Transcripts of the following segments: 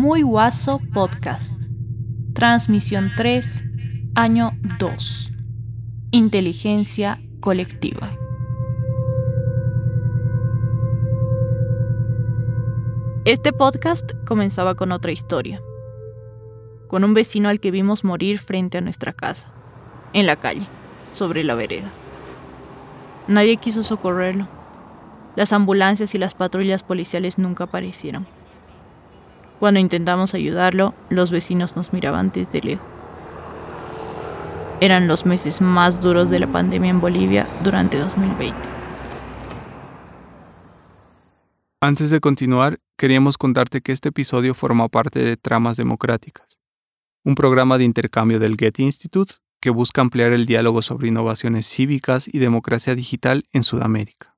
Muy Guaso Podcast. Transmisión 3, año 2. Inteligencia colectiva. Este podcast comenzaba con otra historia, con un vecino al que vimos morir frente a nuestra casa, en la calle, sobre la vereda. Nadie quiso socorrerlo. Las ambulancias y las patrullas policiales nunca aparecieron. Cuando intentamos ayudarlo, los vecinos nos miraban desde lejos. Eran los meses más duros de la pandemia en Bolivia durante 2020. Antes de continuar, queríamos contarte que este episodio forma parte de Tramas Democráticas, un programa de intercambio del Getty Institute que busca ampliar el diálogo sobre innovaciones cívicas y democracia digital en Sudamérica.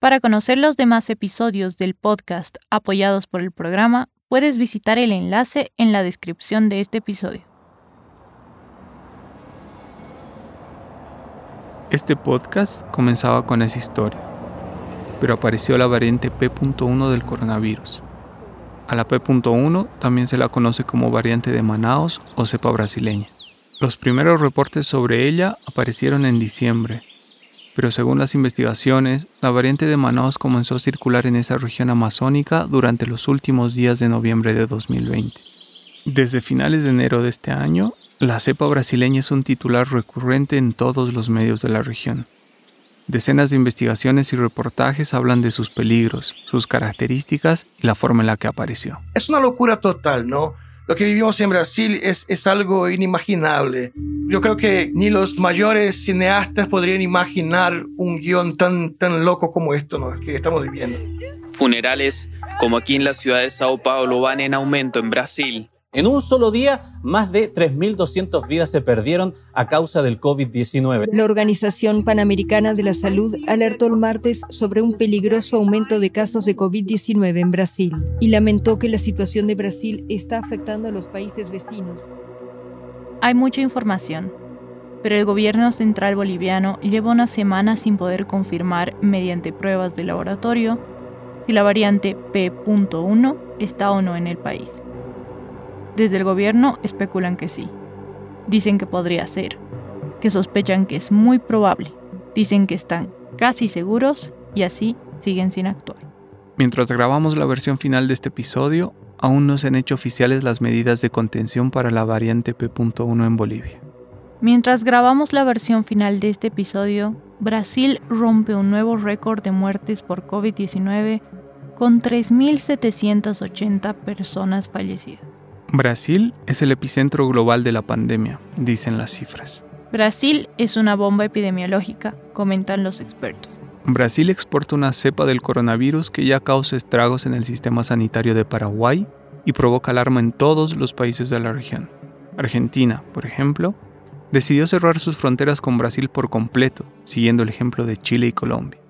Para conocer los demás episodios del podcast apoyados por el programa, puedes visitar el enlace en la descripción de este episodio. Este podcast comenzaba con esa historia pero apareció la variante P.1 del coronavirus. A la P.1 también se la conoce como variante de Manaos o cepa brasileña. Los primeros reportes sobre ella aparecieron en diciembre, pero según las investigaciones, la variante de Manaos comenzó a circular en esa región amazónica durante los últimos días de noviembre de 2020. Desde finales de enero de este año, la cepa brasileña es un titular recurrente en todos los medios de la región. Decenas de investigaciones y reportajes hablan de sus peligros, sus características y la forma en la que apareció. Es una locura total, ¿no? Lo que vivimos en Brasil es, es algo inimaginable. Yo creo que ni los mayores cineastas podrían imaginar un guion tan, tan loco como esto ¿no? que estamos viviendo. Funerales como aquí en la ciudad de Sao Paulo van en aumento en Brasil. En un solo día, más de 3.200 vidas se perdieron a causa del COVID-19. La Organización Panamericana de la Salud alertó el martes sobre un peligroso aumento de casos de COVID-19 en Brasil y lamentó que la situación de Brasil está afectando a los países vecinos. Hay mucha información, pero el gobierno central boliviano lleva una semana sin poder confirmar mediante pruebas de laboratorio si la variante P.1 está o no en el país. Desde el gobierno especulan que sí. Dicen que podría ser, que sospechan que es muy probable, dicen que están casi seguros y así siguen sin actuar. Mientras grabamos la versión final de este episodio, aún no se han hecho oficiales las medidas de contención para la variante P.1 en Bolivia. Mientras grabamos la versión final de este episodio, Brasil rompe un nuevo récord de muertes por COVID-19 con 3.780 personas fallecidas. Brasil es el epicentro global de la pandemia, dicen las cifras. Brasil es una bomba epidemiológica, comentan los expertos. Brasil exporta una cepa del coronavirus que ya causa estragos en el sistema sanitario de Paraguay y provoca alarma en todos los países de la región. Argentina, por ejemplo, decidió cerrar sus fronteras con Brasil por completo, siguiendo el ejemplo de Chile y Colombia.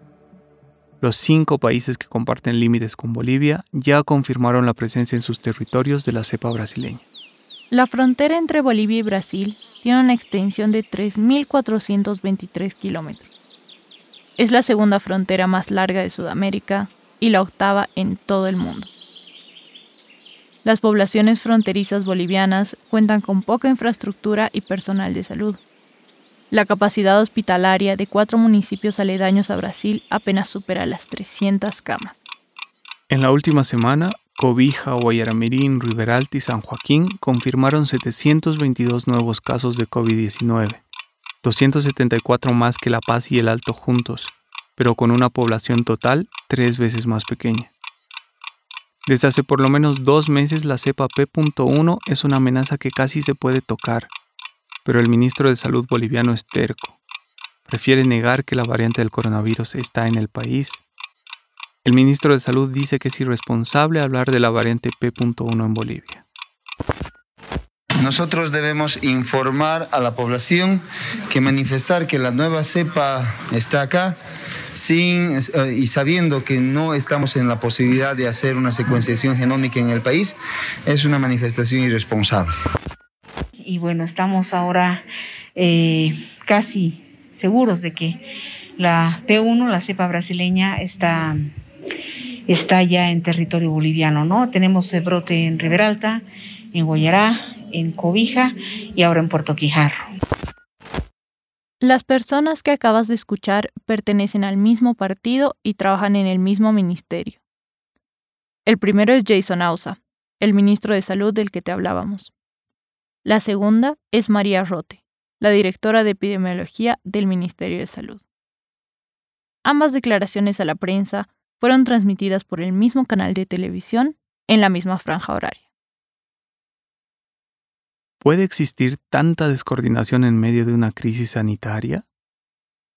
Los cinco países que comparten límites con Bolivia ya confirmaron la presencia en sus territorios de la cepa brasileña. La frontera entre Bolivia y Brasil tiene una extensión de 3.423 kilómetros. Es la segunda frontera más larga de Sudamérica y la octava en todo el mundo. Las poblaciones fronterizas bolivianas cuentan con poca infraestructura y personal de salud. La capacidad hospitalaria de cuatro municipios aledaños a Brasil apenas supera las 300 camas. En la última semana, Cobija, Guayaramirín, Riberalta y San Joaquín confirmaron 722 nuevos casos de COVID-19, 274 más que La Paz y el Alto juntos, pero con una población total tres veces más pequeña. Desde hace por lo menos dos meses la cepa P.1 es una amenaza que casi se puede tocar pero el ministro de Salud boliviano es terco. Prefiere negar que la variante del coronavirus está en el país. El ministro de Salud dice que es irresponsable hablar de la variante P.1 en Bolivia. Nosotros debemos informar a la población que manifestar que la nueva cepa está acá sin, eh, y sabiendo que no estamos en la posibilidad de hacer una secuenciación genómica en el país es una manifestación irresponsable y bueno, estamos ahora eh, casi seguros de que la P1, la cepa brasileña, está está ya en territorio boliviano, ¿no? Tenemos el brote en Riberalta, en Guayará, en Cobija y ahora en Puerto Quijarro. Las personas que acabas de escuchar pertenecen al mismo partido y trabajan en el mismo ministerio. El primero es Jason Ausa, el ministro de Salud del que te hablábamos. La segunda es María Rote, la directora de epidemiología del Ministerio de Salud. Ambas declaraciones a la prensa fueron transmitidas por el mismo canal de televisión en la misma franja horaria. ¿Puede existir tanta descoordinación en medio de una crisis sanitaria?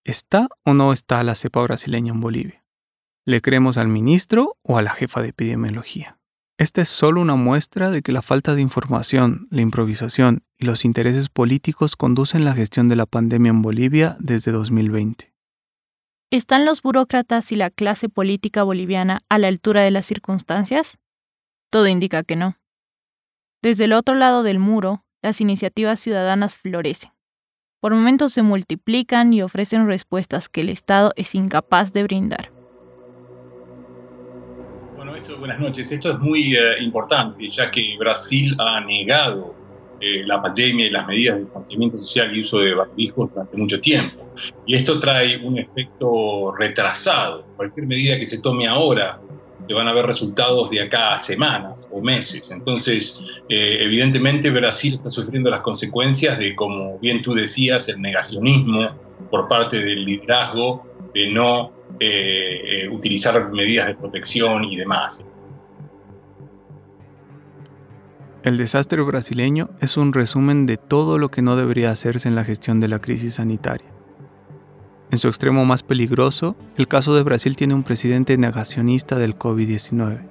¿Está o no está la cepa brasileña en Bolivia? ¿Le creemos al ministro o a la jefa de epidemiología? Esta es solo una muestra de que la falta de información, la improvisación y los intereses políticos conducen la gestión de la pandemia en Bolivia desde 2020. ¿Están los burócratas y la clase política boliviana a la altura de las circunstancias? Todo indica que no. Desde el otro lado del muro, las iniciativas ciudadanas florecen. Por momentos se multiplican y ofrecen respuestas que el Estado es incapaz de brindar buenas noches. Esto es muy eh, importante, ya que Brasil ha negado eh, la pandemia y las medidas de distanciamiento social y uso de barbijos durante mucho tiempo. Y esto trae un efecto retrasado. Cualquier medida que se tome ahora se van a ver resultados de acá a semanas o meses. Entonces, eh, evidentemente Brasil está sufriendo las consecuencias de, como bien tú decías, el negacionismo por parte del liderazgo de no eh, eh, utilizar medidas de protección y demás. El desastre brasileño es un resumen de todo lo que no debería hacerse en la gestión de la crisis sanitaria. En su extremo más peligroso, el caso de Brasil tiene un presidente negacionista del COVID-19,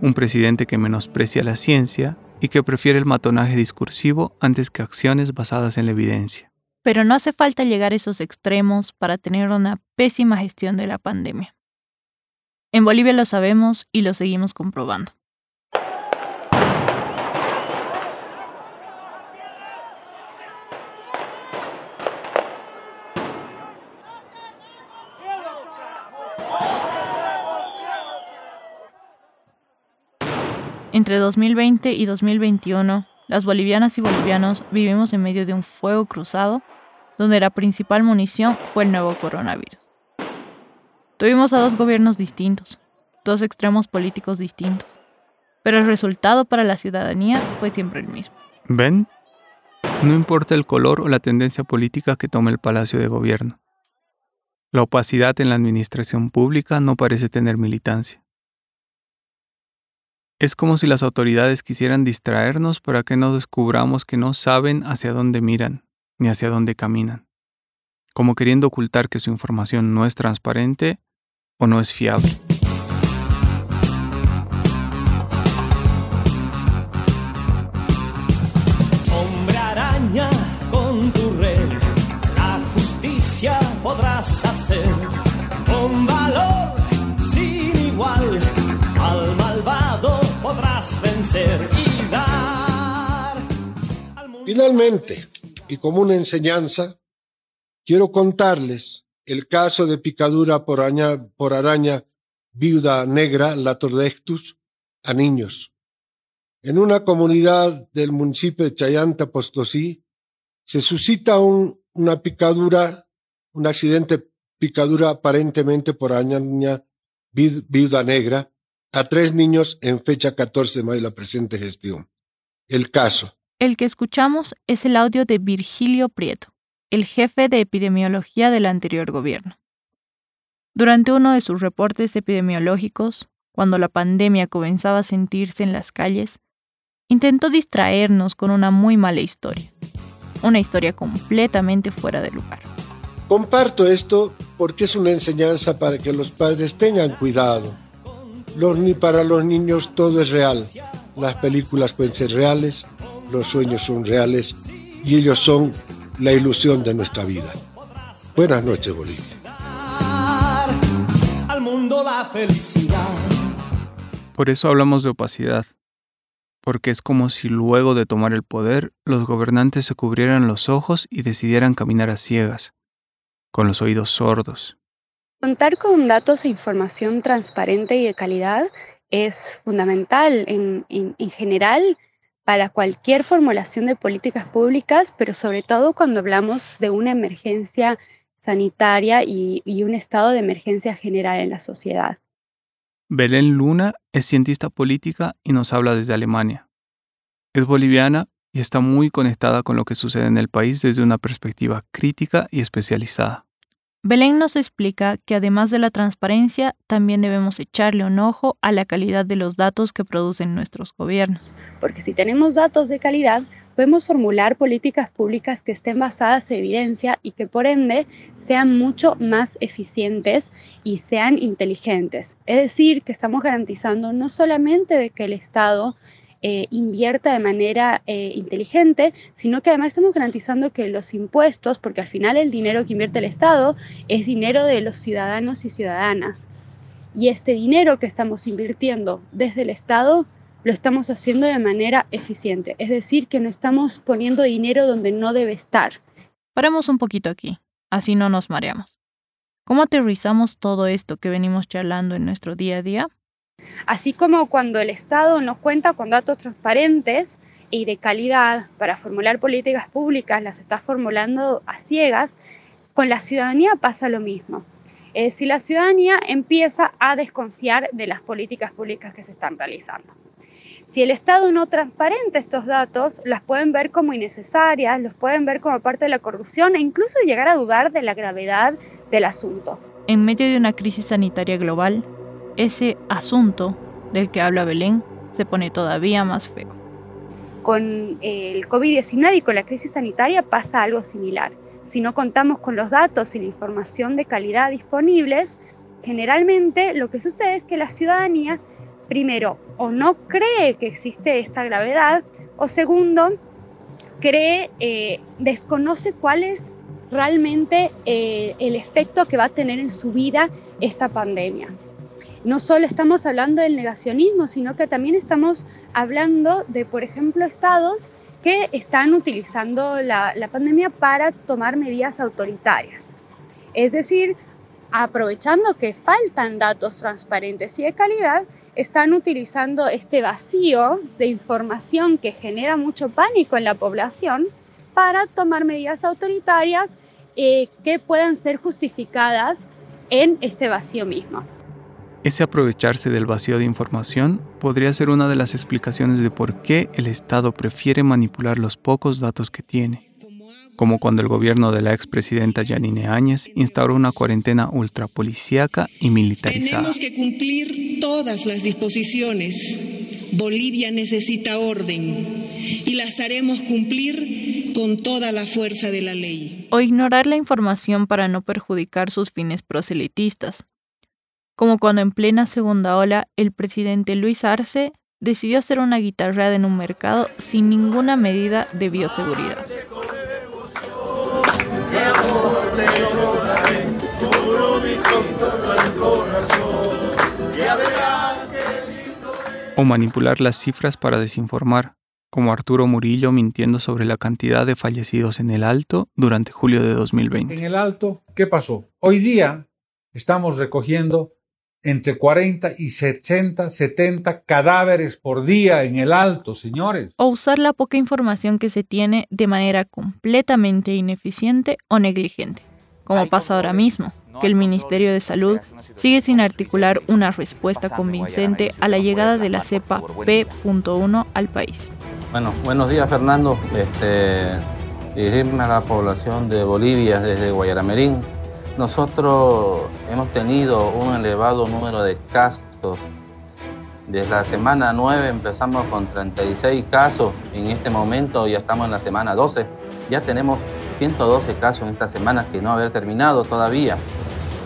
un presidente que menosprecia la ciencia y que prefiere el matonaje discursivo antes que acciones basadas en la evidencia. Pero no hace falta llegar a esos extremos para tener una pésima gestión de la pandemia. En Bolivia lo sabemos y lo seguimos comprobando. Entre 2020 y 2021, las bolivianas y bolivianos vivimos en medio de un fuego cruzado donde la principal munición fue el nuevo coronavirus. Tuvimos a dos gobiernos distintos, dos extremos políticos distintos, pero el resultado para la ciudadanía fue siempre el mismo. ¿Ven? No importa el color o la tendencia política que tome el Palacio de Gobierno. La opacidad en la administración pública no parece tener militancia. Es como si las autoridades quisieran distraernos para que no descubramos que no saben hacia dónde miran ni hacia dónde caminan, como queriendo ocultar que su información no es transparente o no es fiable. Hombre araña con tu red, la justicia podrás hacer Finalmente, y como una enseñanza, quiero contarles el caso de picadura por araña, viuda negra, la tordectus, a niños. En una comunidad del municipio de Chayanta, Postosí, se suscita un, una picadura, un accidente picadura aparentemente por araña viuda negra, a tres niños en fecha 14 de mayo de la presente gestión. El caso. El que escuchamos es el audio de Virgilio Prieto, el jefe de epidemiología del anterior gobierno. Durante uno de sus reportes epidemiológicos, cuando la pandemia comenzaba a sentirse en las calles, intentó distraernos con una muy mala historia, una historia completamente fuera de lugar. Comparto esto porque es una enseñanza para que los padres tengan cuidado ni para los niños todo es real. Las películas pueden ser reales, los sueños son reales y ellos son la ilusión de nuestra vida. Buenas noches, Bolivia. Al mundo la felicidad. Por eso hablamos de opacidad, porque es como si luego de tomar el poder los gobernantes se cubrieran los ojos y decidieran caminar a ciegas, con los oídos sordos, Contar con datos e información transparente y de calidad es fundamental en, general para cualquier formulación de políticas públicas, pero sobre todo cuando hablamos de una emergencia sanitaria y, y un estado de emergencia general en la sociedad. Belén Luna es cientista política y nos habla desde Alemania. Es boliviana y está muy conectada con lo que sucede en el país desde una perspectiva crítica y especializada. Belén nos explica que además de la transparencia, también debemos echarle un ojo a la calidad de los datos que producen nuestros gobiernos. Porque si tenemos datos de calidad, podemos formular políticas públicas que estén basadas en evidencia y que por ende sean mucho más eficientes y sean inteligentes. Es decir, que estamos garantizando no solamente de que el Estado eh, invierta de manera eh, inteligente, sino que además estamos garantizando que los impuestos, porque al final el dinero que invierte el Estado es dinero de los ciudadanos y ciudadanas. Y este dinero que estamos invirtiendo desde el Estado lo estamos haciendo de manera eficiente, es decir, que no estamos poniendo dinero donde no debe estar. Paremos un poquito aquí, así no nos mareamos. ¿Cómo aterrizamos todo esto que venimos charlando en nuestro día a día? Así como cuando el Estado nos cuenta con datos transparentes y de calidad para formular políticas públicas, las está formulando a ciegas, con la ciudadanía pasa lo mismo. Es si la ciudadanía empieza a desconfiar de las políticas públicas que se están realizando. Si el Estado no transparenta estos datos, las pueden ver como innecesarias, los pueden ver como parte de la corrupción e incluso llegar a dudar de la gravedad del asunto. En medio de una crisis sanitaria global, ese asunto del que habla Belén se pone todavía más feo. Con el COVID-19 y con la crisis sanitaria pasa algo similar. Si no contamos con los datos y la información de calidad disponibles, generalmente lo que sucede es que la ciudadanía, primero, o no cree que existe esta gravedad, o segundo, cree, eh, desconoce cuál es realmente eh, el efecto que va a tener en su vida esta pandemia no solo estamos hablando del negacionismo, sino que también estamos hablando de, por ejemplo, estados que están utilizando la, pandemia para tomar medidas autoritarias. Es decir, aprovechando que faltan datos transparentes y de calidad, están utilizando este vacío de información que genera mucho pánico en la población para tomar medidas autoritarias eh, que puedan ser justificadas en este vacío mismo. Ese aprovecharse del vacío de información podría ser una de las explicaciones de por qué el Estado prefiere manipular los pocos datos que tiene, como cuando el gobierno de la expresidenta Yanine Áñez instauró una cuarentena ultrapolicíaca y militarizada. Tenemos que cumplir todas las disposiciones. Bolivia necesita orden y las haremos cumplir con toda la fuerza de la ley. O ignorar la información para no perjudicar sus fines proselitistas, como cuando en plena segunda ola el presidente Luis Arce decidió hacer una guitarra en un mercado sin ninguna medida de bioseguridad. O manipular las cifras para desinformar, como Arturo Murillo mintiendo sobre la cantidad de fallecidos en el Alto durante julio de 2020. En el Alto, ¿qué pasó? Hoy día estamos recogiendo entre 40 y 60, 70 cadáveres por día en el alto, señores. O usar la poca información que se tiene de manera completamente ineficiente o negligente, como pasa ahora mismo, que el Ministerio de Salud sigue sin articular una respuesta convincente a la llegada de la cepa P.1 al país. Bueno, buenos días Fernando. Este, dirigirme a la población de Bolivia desde Guayaramerín nosotros hemos tenido un elevado número de casos. Desde la semana 9 empezamos con 36 casos. En este momento ya estamos en la semana 12. Ya tenemos 112 casos en esta semana que no haber terminado todavía.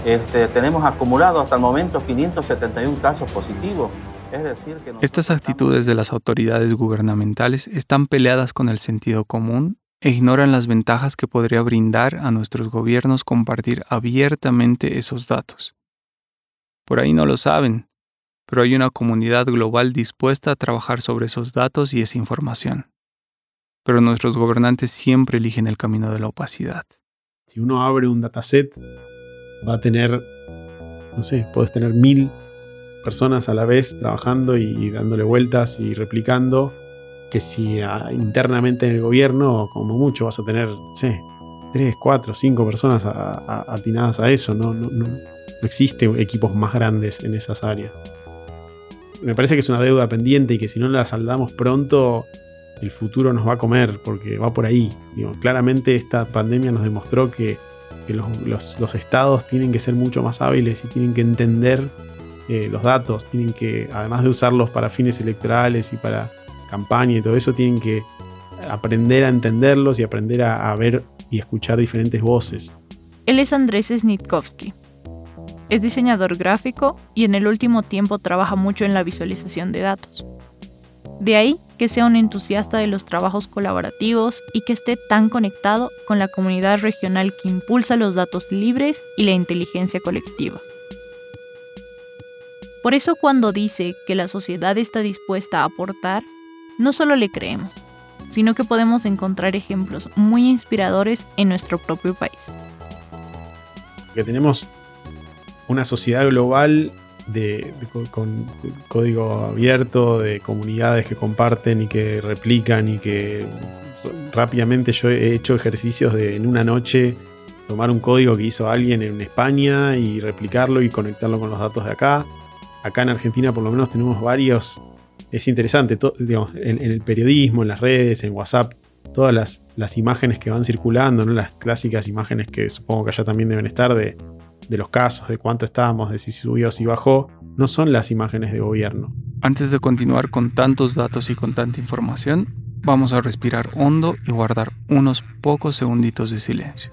Este, tenemos acumulado hasta el momento 571 casos positivos. Es decir, que Estas actitudes de las autoridades gubernamentales están peleadas con el sentido común e ignoran las ventajas que podría brindar a nuestros gobiernos compartir abiertamente esos datos. Por ahí no lo saben, pero hay una comunidad global dispuesta a trabajar sobre esos datos y esa información. Pero nuestros gobernantes siempre eligen el camino de la opacidad. Si uno abre un dataset, va a tener no sé, podés tener mil personas a la vez trabajando y, dándole vueltas y replicando, que si internamente en el gobierno, como mucho, vas a tener, sé, tres, cuatro, cinco personas atinadas a eso, no, no, no, no existe equipos más grandes en esas áreas. Me parece que es una deuda pendiente y que si no la saldamos pronto, el futuro nos va a comer, porque va por ahí. Digo, claramente esta pandemia nos demostró que, los, estados tienen que ser mucho más hábiles y tienen que entender eh, los datos, tienen que, además de usarlos para fines electorales y para campaña y todo eso, tienen que aprender a entenderlos y aprender a, a ver y escuchar diferentes voces. Él es Andrés Snitkovsky. Es diseñador gráfico y en el último tiempo trabaja mucho en la visualización de datos. De ahí que sea un entusiasta de los trabajos colaborativos y que esté tan conectado con la comunidad regional que impulsa los datos libres y la inteligencia colectiva. Por eso cuando dice que la sociedad está dispuesta a aportar, no solo le creemos, sino que podemos encontrar ejemplos muy inspiradores en nuestro propio país. Que tenemos una sociedad global de, con código abierto, de comunidades que comparten y que replican y que rápidamente yo he hecho ejercicios de en una noche tomar un código que hizo alguien en España y replicarlo y conectarlo con los datos de acá. Acá en Argentina por lo menos tenemos varios. Es interesante, en, el periodismo, en las redes, en WhatsApp, todas las, imágenes que van circulando, ¿no? las clásicas imágenes que supongo que allá también deben estar de los casos, de cuánto estábamos, de si subió, si bajó, no son las imágenes de gobierno. Antes de continuar con tantos datos y con tanta información, vamos a respirar hondo y guardar unos pocos segunditos de silencio.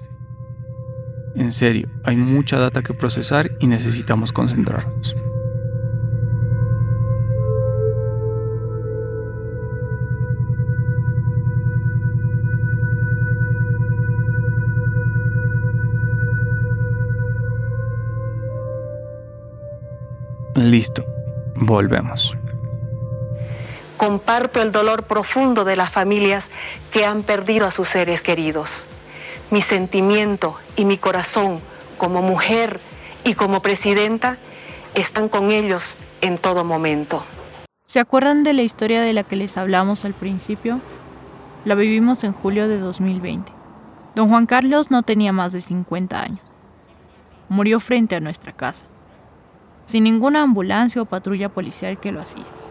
En serio, hay mucha data que procesar y necesitamos concentrarnos. Listo, volvemos. Comparto el dolor profundo de las familias que han perdido a sus seres queridos. Mi sentimiento y mi corazón como mujer y como presidenta están con ellos en todo momento. ¿Se acuerdan de la historia de la que les hablamos al principio? La vivimos en julio de 2020. Don Juan Carlos no tenía más de 50 años. Murió frente a nuestra casa sin ninguna ambulancia o patrulla policial que lo asista.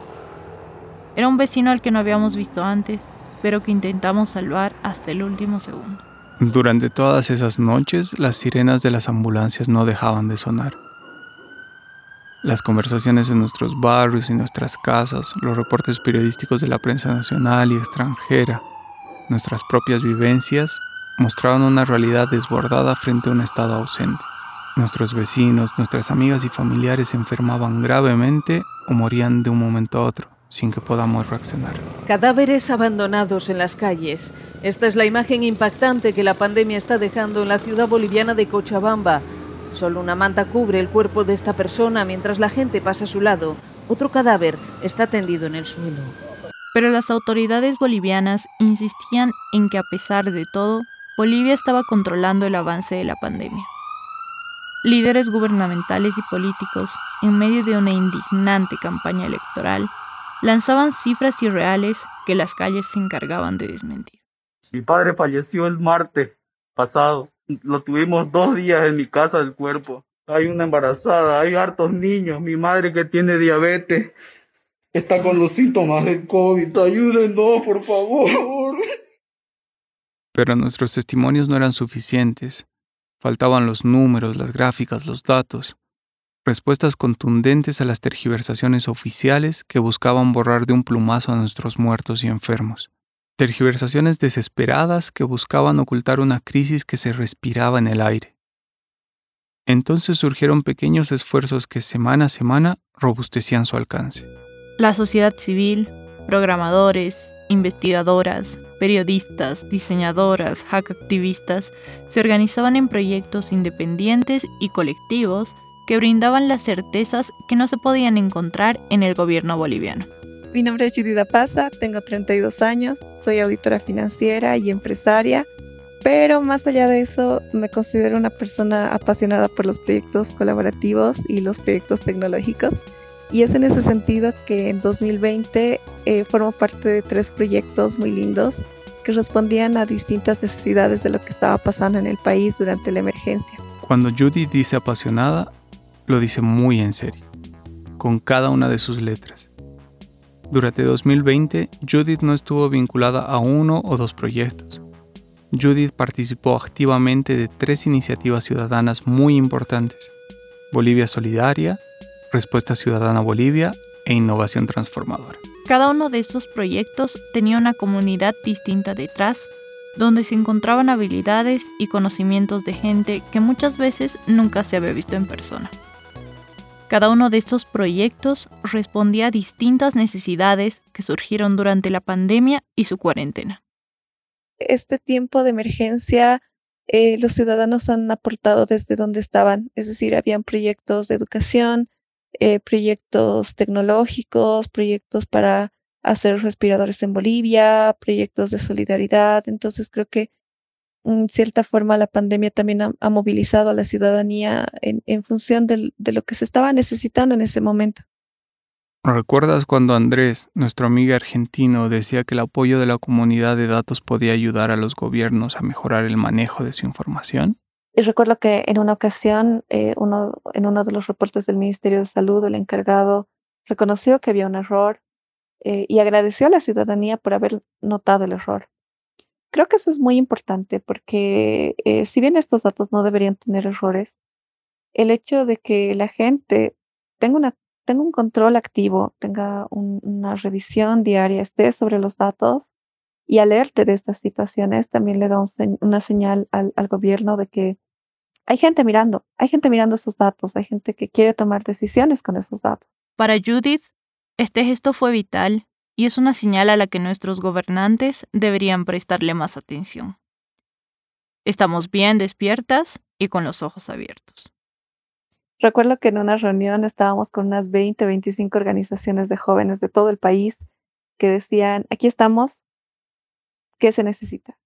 Era un vecino al que no habíamos visto antes, pero que intentamos salvar hasta el último segundo. Durante todas esas noches, las sirenas de las ambulancias no dejaban de sonar. Las conversaciones en nuestros barrios y nuestras casas, los reportes periodísticos de la prensa nacional y extranjera, nuestras propias vivencias, mostraban una realidad desbordada frente a un estado ausente. Nuestros vecinos, nuestras amigas y familiares se enfermaban gravemente o morían de un momento a otro sin que podamos reaccionar. Cadáveres abandonados en las calles. Esta es la imagen impactante que la pandemia está dejando en la ciudad boliviana de Cochabamba. Solo una manta cubre el cuerpo de esta persona mientras la gente pasa a su lado. Otro cadáver está tendido en el suelo. Pero las autoridades bolivianas insistían en que a pesar de todo, Bolivia estaba controlando el avance de la pandemia. Líderes gubernamentales y políticos, en medio de una indignante campaña electoral, lanzaban cifras irreales que las calles se encargaban de desmentir. Mi padre falleció el martes pasado. Lo tuvimos dos días en mi casa del cuerpo. Hay una embarazada, hay hartos niños. Mi madre que tiene diabetes está con los síntomas del COVID. Ayúdenos, por favor. Pero nuestros testimonios no eran suficientes. Faltaban los números, las gráficas, los datos. Respuestas contundentes a las tergiversaciones oficiales que buscaban borrar de un plumazo a nuestros muertos y enfermos. Tergiversaciones desesperadas que buscaban ocultar una crisis que se respiraba en el aire. Entonces surgieron pequeños esfuerzos que semana a semana robustecían su alcance. La sociedad civil, programadores, investigadoras, periodistas, diseñadoras, hack activistas se organizaban en proyectos independientes y colectivos que brindaban las certezas que no se podían encontrar en el gobierno boliviano. Mi nombre es Judith Paza, tengo 32 años, soy auditora financiera y empresaria Pero más allá de eso, me considero una persona apasionada por los proyectos colaborativos y los proyectos tecnológicos. Y es en ese sentido que en 2020 eh, formo parte de tres proyectos muy lindos que respondían a distintas necesidades de lo que estaba pasando en el país durante la emergencia. Cuando Judy dice apasionada, lo dice muy en serio, con cada una de sus letras. Durante 2020, Judith no estuvo vinculada a uno o dos proyectos. Judith participó activamente de tres iniciativas ciudadanas muy importantes. Bolivia Solidaria, Respuesta Ciudadana Bolivia e Innovación Transformadora. Cada uno de estos proyectos tenía una comunidad distinta detrás, donde se encontraban habilidades y conocimientos de gente que muchas veces nunca se había visto en persona. Cada uno de estos proyectos respondía a distintas necesidades que surgieron durante la pandemia y su cuarentena. Este tiempo de emergencia, eh, los ciudadanos han aportado desde donde estaban, es decir, habían proyectos de educación, eh, proyectos tecnológicos, proyectos para hacer respiradores en Bolivia, proyectos de solidaridad. Entonces creo que en cierta forma la pandemia también ha, movilizado a la ciudadanía en, función de lo que se estaba necesitando en ese momento. ¿Recuerdas cuando Andrés, nuestro amigo argentino, decía que el apoyo de la comunidad de datos podía ayudar a los gobiernos a mejorar el manejo de su información? Y recuerdo que en una ocasión, eh, uno, en uno de los reportes del Ministerio de Salud, el encargado reconoció que había un error eh, y agradeció a la ciudadanía por haber notado el error. Creo que eso es muy importante porque eh, si bien estos datos no deberían tener errores, el hecho de que la gente tenga, una, tenga un control activo, tenga una revisión diaria, esté sobre los datos y alerte de estas situaciones, también le da una señal al, al gobierno de que hay gente mirando, hay gente mirando esos datos, hay gente que quiere tomar decisiones con esos datos. Para Judith, este gesto fue vital y es una señal a la que nuestros gobernantes deberían prestarle más atención. Estamos bien despiertas y con los ojos abiertos. Recuerdo que en una reunión estábamos con unas 20, 25 organizaciones de jóvenes de todo el país que decían, aquí estamos, ¿qué se necesita?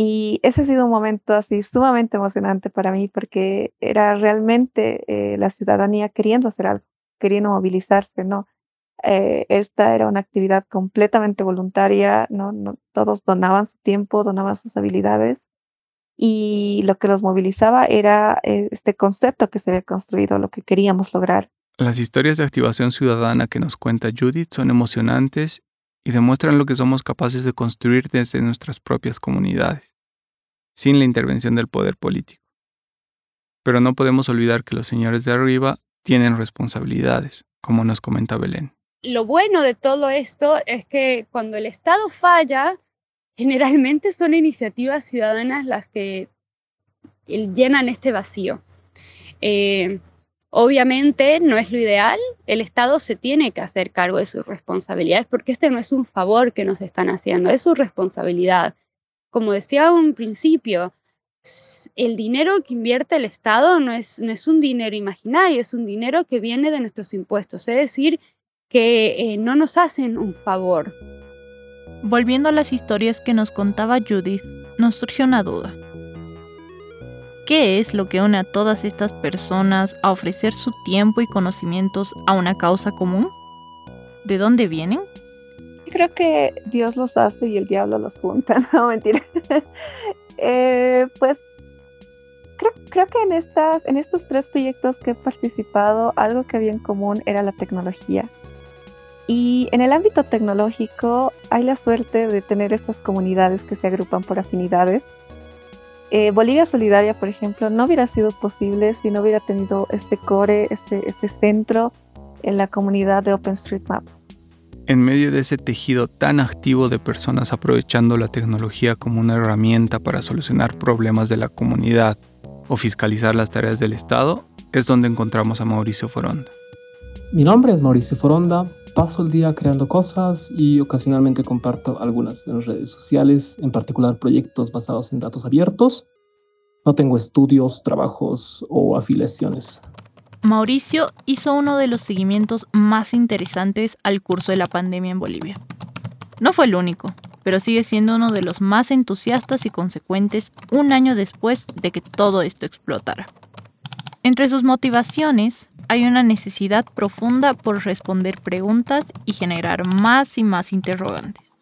Y ese ha sido un momento así sumamente emocionante para mí porque era realmente eh, la ciudadanía queriendo hacer algo, queriendo movilizarse, ¿no? Eh, esta era una actividad completamente voluntaria, ¿no? Todos donaban su tiempo, donaban sus habilidades y lo que los movilizaba era eh, este concepto que se había construido, lo que queríamos lograr. Las historias de activación ciudadana que nos cuenta Judith son emocionantes y demuestran lo que somos capaces de construir desde nuestras propias comunidades, sin la intervención del poder político. Pero no podemos olvidar que los señores de arriba tienen responsabilidades, como nos comenta Belén lo bueno de todo esto es que cuando el Estado falla, generalmente son iniciativas ciudadanas las que llenan este vacío. Eh, obviamente no es lo ideal, el Estado se tiene que hacer cargo de sus responsabilidades porque este no es un favor que nos están haciendo, es su responsabilidad. Como decía un principio, el dinero que invierte el Estado no es, no es un dinero imaginario, es un dinero que viene de nuestros impuestos, es decir, que eh, no nos hacen un favor. Volviendo a las historias que nos contaba Judith, nos surgió una duda. ¿Qué es lo que une a todas estas personas a ofrecer su tiempo y conocimientos a una causa común? ¿De dónde vienen? Creo que Dios los hace y el diablo los junta, no mentira. Eh, pues creo, que en estos tres proyectos que he participado, algo que había en común era la tecnología. Y en el ámbito tecnológico hay la suerte de tener estas comunidades que se agrupan por afinidades. Eh, Bolivia Solidaria, por ejemplo, no hubiera sido posible si no hubiera tenido este core, este, este centro en la comunidad de OpenStreetMaps. En medio de ese tejido tan activo de personas aprovechando la tecnología como una herramienta para solucionar problemas de la comunidad o fiscalizar las tareas del Estado, es donde encontramos a Mauricio Foronda. Mi nombre es Mauricio Foronda, paso el día creando cosas y ocasionalmente comparto algunas en redes sociales, en particular proyectos basados en datos abiertos. No tengo estudios, trabajos o afiliaciones. Mauricio hizo uno de los seguimientos más interesantes al curso de la pandemia en Bolivia. No fue el único, pero sigue siendo uno de los más entusiastas y consecuentes un año después de que todo esto explotara. Entre sus motivaciones hay una necesidad profunda por responder preguntas y generar más y más interrogantes.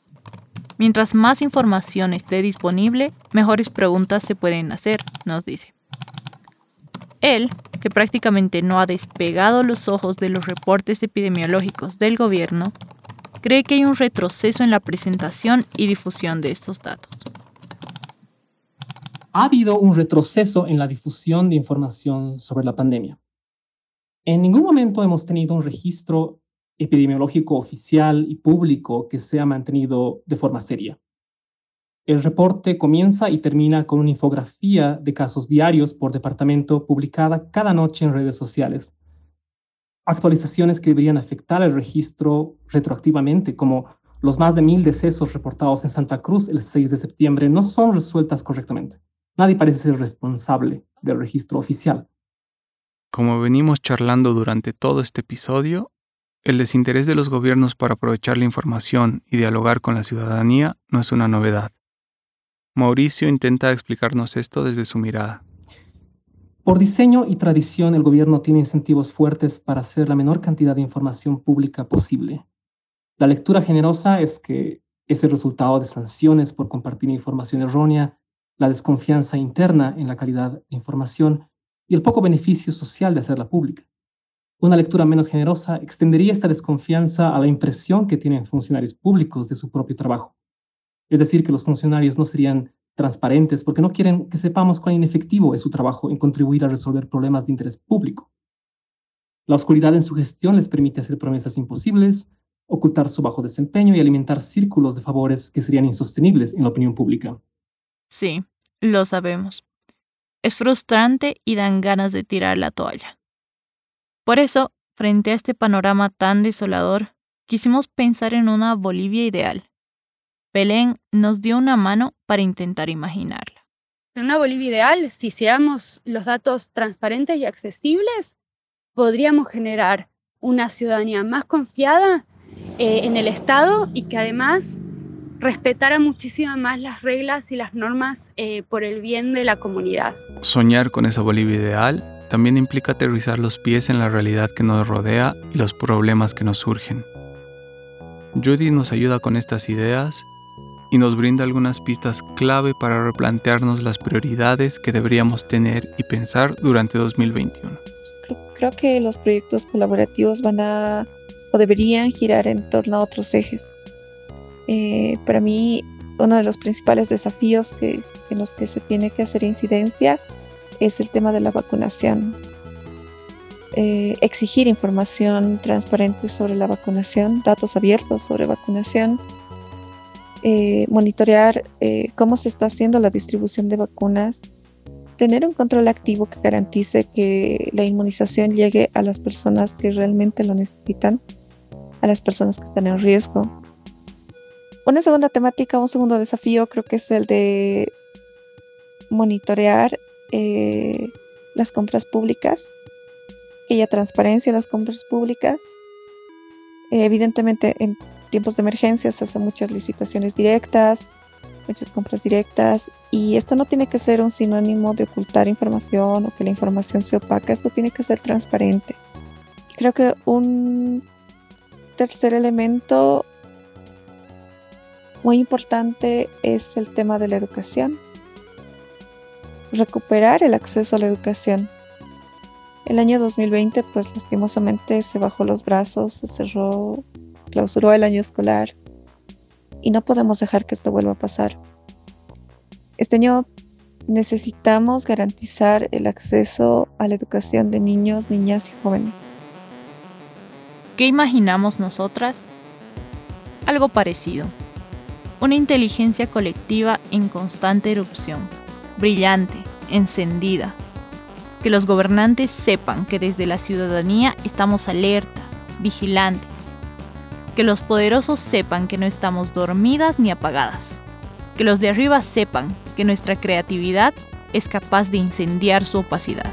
Mientras más información esté disponible, mejores preguntas se pueden hacer, nos dice. Él, que prácticamente no ha despegado los ojos de los reportes epidemiológicos del gobierno, cree que hay un retroceso en la presentación y difusión de estos datos. Ha habido un retroceso en la difusión de información sobre la pandemia. En ningún momento hemos tenido un registro epidemiológico oficial y público que sea mantenido de forma seria. El reporte comienza y termina con una infografía de casos diarios por departamento publicada cada noche en redes sociales. Actualizaciones que deberían afectar el registro retroactivamente, como los más de mil decesos reportados en Santa Cruz el 6 de septiembre, no son resueltas correctamente. Nadie parece ser responsable del registro oficial. Como venimos charlando durante todo este episodio, el desinterés de los gobiernos para aprovechar la información y dialogar con la ciudadanía no es una novedad. Mauricio intenta explicarnos esto desde su mirada. Por diseño y tradición, el gobierno tiene incentivos fuertes para hacer la menor cantidad de información pública posible. La lectura generosa es que es el resultado de sanciones por compartir información errónea, la desconfianza interna en la calidad de información y el poco beneficio social de hacerla pública. Una lectura menos generosa extendería esta desconfianza a la impresión que tienen funcionarios públicos de su propio trabajo. Es decir, que los funcionarios no serían transparentes porque no quieren que sepamos cuán inefectivo es su trabajo en contribuir a resolver problemas de interés público. La oscuridad en su gestión les permite hacer promesas imposibles, ocultar su bajo desempeño y alimentar círculos de favores que serían insostenibles en la opinión pública. Sí, lo sabemos. Es frustrante y dan ganas de tirar la toalla. Por eso, frente a este panorama tan desolador, quisimos pensar en una Bolivia ideal. Belén nos dio una mano para intentar imaginarla. En una Bolivia ideal, si hiciéramos los datos transparentes y accesibles, podríamos generar una ciudadanía más confiada eh, en el Estado y que además respetara muchísimo más las reglas y las normas eh, por el bien de la comunidad. Soñar con esa Bolivia ideal también implica aterrizar los pies en la realidad que nos rodea y los problemas que nos surgen. Judy nos ayuda con estas ideas y nos brinda algunas pistas clave para replantearnos las prioridades que deberíamos tener y pensar durante 2021. Creo que los proyectos colaborativos van a o deberían girar en torno a otros ejes. Eh, para mí, uno de los principales desafíos en los que se tiene que hacer incidencia es el tema de la vacunación. Eh, exigir información transparente sobre la vacunación, datos abiertos sobre vacunación, eh, monitorear cómo se está haciendo la distribución de vacunas, tener un control activo que garantice que la inmunización llegue a las personas que realmente lo necesitan, a las personas que están en riesgo. Una segunda temática, un segundo desafío creo que es el de monitorear eh, las compras públicas, que haya transparencia en las compras públicas. Eh, evidentemente, en tiempos de emergencia se hacen muchas licitaciones directas, muchas compras directas, y esto no tiene que ser un sinónimo de ocultar información o que la información se opaca, esto tiene que ser transparente. Creo que un tercer elemento muy importante es el tema de la educación recuperar el acceso a la educación. El año 2020, pues lastimosamente se bajó los brazos, se cerró, clausuró el año escolar y no podemos dejar que esto vuelva a pasar. Este año necesitamos garantizar el acceso a la educación de niños, niñas y jóvenes. ¿Qué imaginamos nosotras? Algo parecido. Una inteligencia colectiva en constante erupción brillante, encendida. Que los gobernantes sepan que desde la ciudadanía estamos alerta, vigilantes. Que los poderosos sepan que no estamos dormidas ni apagadas. Que los de arriba sepan que nuestra creatividad es capaz de incendiar su opacidad.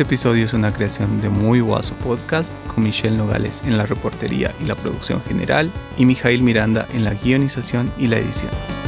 Este episodio es una creación de Muy Guaso Podcast con Michelle Nogales en la reportería y la producción general y Mijail Miranda en la guionización y la edición.